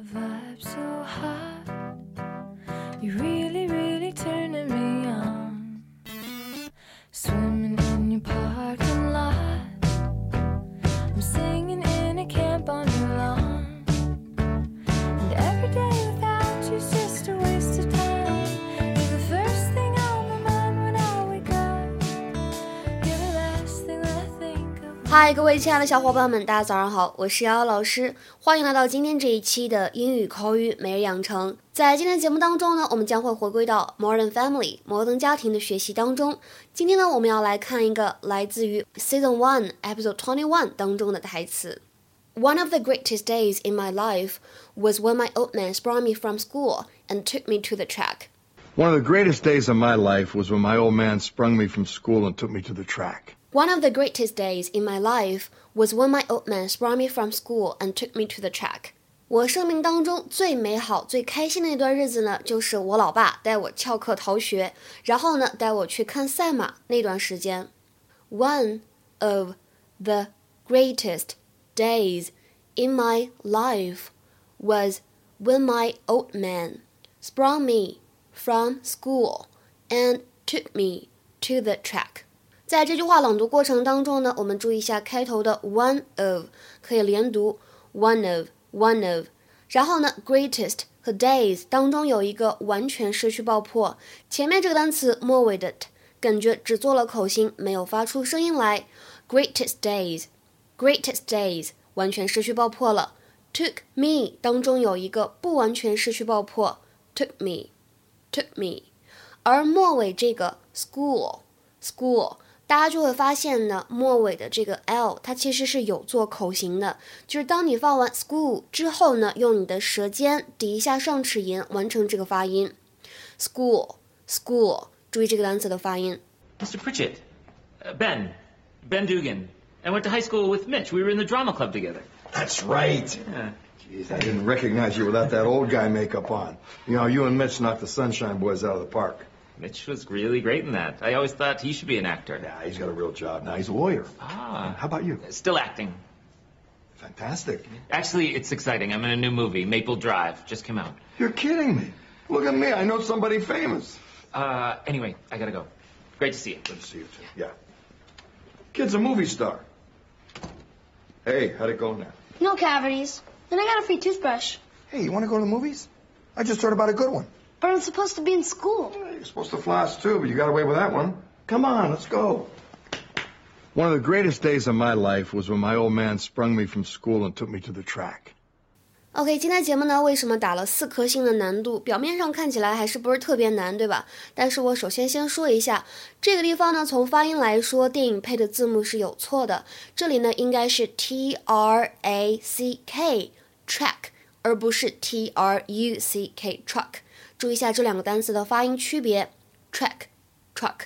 vibe so hot. You really, 嗨，各位亲爱的小伙伴们，大家早上好，我是瑶瑶老师，欢迎来到今天这一期的英语口语每日养成。在今天节目当中呢，我们将会回归到 Modern Family 摩登家庭的学习当中。今天呢，我们要来看一个来自于 Season One Episode Twenty One 当中的台词。One of the greatest days in my life was when my old man sprung me from school and took me to the track. One of the greatest days of my life was when my old man sprung me from school and took me to the track. One of the greatest days in my life was when my old man sprung me from school and took me to the track. 我生命当中最美好、最开心的一段日子呢，就是我老爸带我翘课逃学，然后呢带我去看赛马那段时间。One of the greatest days in my life was when my old man sprung me from school and took me to the track. 在这句话朗读过程当中呢，我们注意一下开头的 one of 可以连读 one of one of，然后呢 greatest 和 days 当中有一个完全失去爆破，前面这个单词末尾的 t 感觉只做了口型，没有发出声音来。greatest days，greatest days 完全失去爆破了。took me 当中有一个不完全失去爆破，took me，took me，而末尾这个 school school。大家就会发现呢，末尾的这个 l 它其实是有做口型的，就是当你放完 school 之后呢，用你的舌尖抵一下上齿龈，完成这个发音。school school，注意这个单词的发音。 Mr. Pritchett, uh, Ben, Ben Dugan. I went to high school with Mitch. We were in the drama club together. That's right. Yeah. Jeez, I didn't recognize you without that old guy makeup on. You know, you and Mitch knocked the Sunshine Boys out of the park. Mitch was really great in that. I always thought he should be an actor. Yeah, he's got a real job now. He's a lawyer. Ah. How about you? Still acting. Fantastic. Actually, it's exciting. I'm in a new movie, Maple Drive. Just came out. You're kidding me. Look at me. I know somebody famous. Uh, anyway, I gotta go. Great to see you. Good to see you, too. Yeah. Kid's a movie star. Hey, how'd it go now? No cavities. And I got a free toothbrush. Hey, you want to go to the movies? I just heard about a good one. But I'm supposed to be in school. You're supposed to floss too, but you got away with that one. Come on, let's go. One of the greatest days of my life was when my old man sprung me from school and took me to the track. OK，今天节目呢，为什么打了四颗星的难度？表面上看起来还是不是特别难，对吧？但是我首先先说一下，这个地方呢，从发音来说，电影配的字幕是有错的。这里呢，应该是 T R A C K track，而不是 T R U C K truck。 注意一下这两个单词的发音区别，track truck。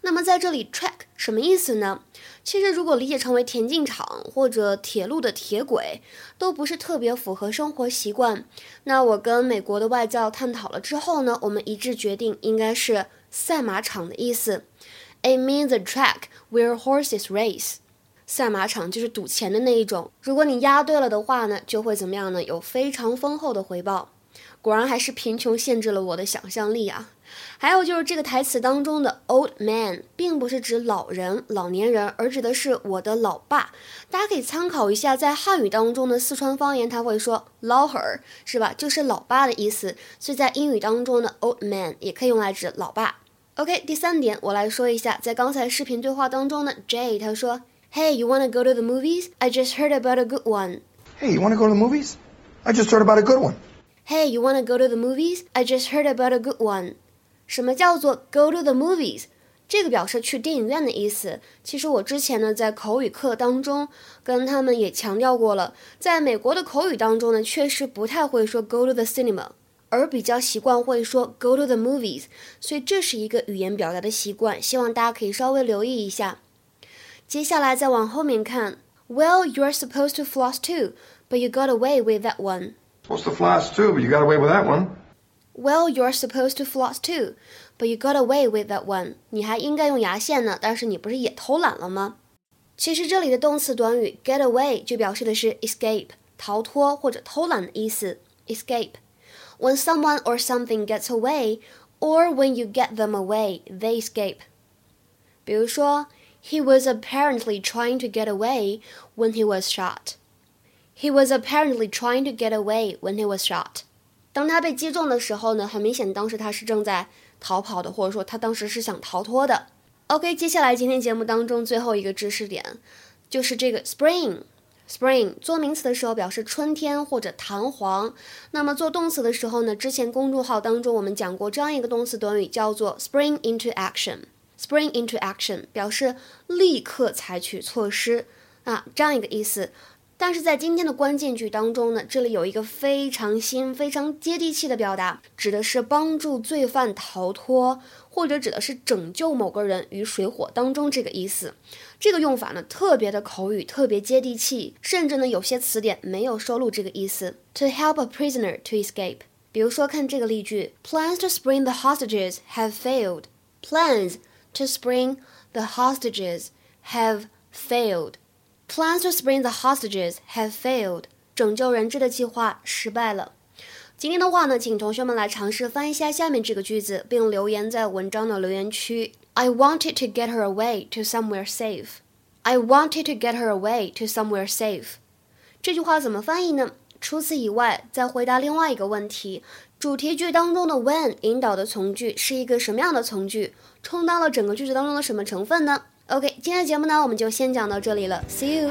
那么在这里，track 什么意思呢？其实如果理解成为田径场或者铁路的铁轨，都不是特别符合生活习惯。那我跟美国的外教探讨了之后呢，我们一致决定应该是赛马场的意思。It means a track where horses race。赛马场就是赌钱的那一种，如果你押对了的话呢，就会怎么样呢？有非常丰厚的回报。果然还是贫穷限制了我的想象力啊！还有就是这个台词当中的 old man，并不是指老人、老年人，而指的是我的老爸。大家可以参考一下，在汉语当中的四川方言，他会说老汉是吧？就是老爸的意思。所以在英语当中呢，old man 也可以用来指老爸。OK，第三点我来说一下，在刚才视频对话当中呢，Jay 他说，Hey, you wanna go to the movies? I just heard about a good one. Hey, you want to go to the movies? I just heard about a good one. Hey, you wanna go to the movies? I just heard about a good one. 什么叫做 go to the movies？这个表示去电影院的意思。其实我之前呢在口语课当中跟他们也强调过了，在美国的口语当中呢，确实不太会说 go to the cinema，而比较习惯会说 go to the movies。所以这是一个语言表达的习惯，希望大家可以稍微留意一下。接下来再往后面看，Well, you're supposed to floss too, but you got away with that one. Supposed to floss too, but you got away with that one. Well, you're supposed to floss too, but you got away with that one. 你还应该用牙线呢，但是你不是也偷懒了吗？其实这里的动词短语 get away 就表示的是 escape 逃脱或者偷懒的意思。 escape. When someone or something gets away, or when you get them away, they escape. 比如说，He was apparently trying to get away when he was shot. He was apparently trying to get away when he was shot. 当他被击中的时候呢，很明显当时他是正在逃跑的，或者说他当时是想逃脱的。OK，接下来今天节目当中最后一个知识点就是这个 spring。Spring 做名词的时候表示春天或者弹簧，那么做动词的时候呢？之前公众号当中我们讲过这样一个动词短语叫做 spring into action。Spring into action 表示立刻采取措施啊，这样一个意思。但是在今天的关键句当中呢，这里有一个非常新、非常接地气的表达，指的是帮助罪犯逃脱，或者指的是拯救某个人于水火当中这个意思。这个用法呢，特别的口语，特别接地气，甚至呢，有些词典没有收录这个意思。To help a prisoner to escape，比如说看这个例句：Plans to spring the hostages have failed. Plans to spring the hostages have failed. Plans to spring the hostages have failed. 拯救人质的计划失败了。今天的话呢，请同学们来尝试翻译一下下面这个句子，并留言在文章的留言区。I wanted to get her away to somewhere safe. I wanted to get her away to somewhere safe. 这句话怎么翻译呢？除此以外，再回答另外一个问题：主题句当中的 when 引导的从句是一个什么样的从句？充当了整个句子当中的什么成分呢？OK，今天的节目呢，我们就先讲到这里了。See you。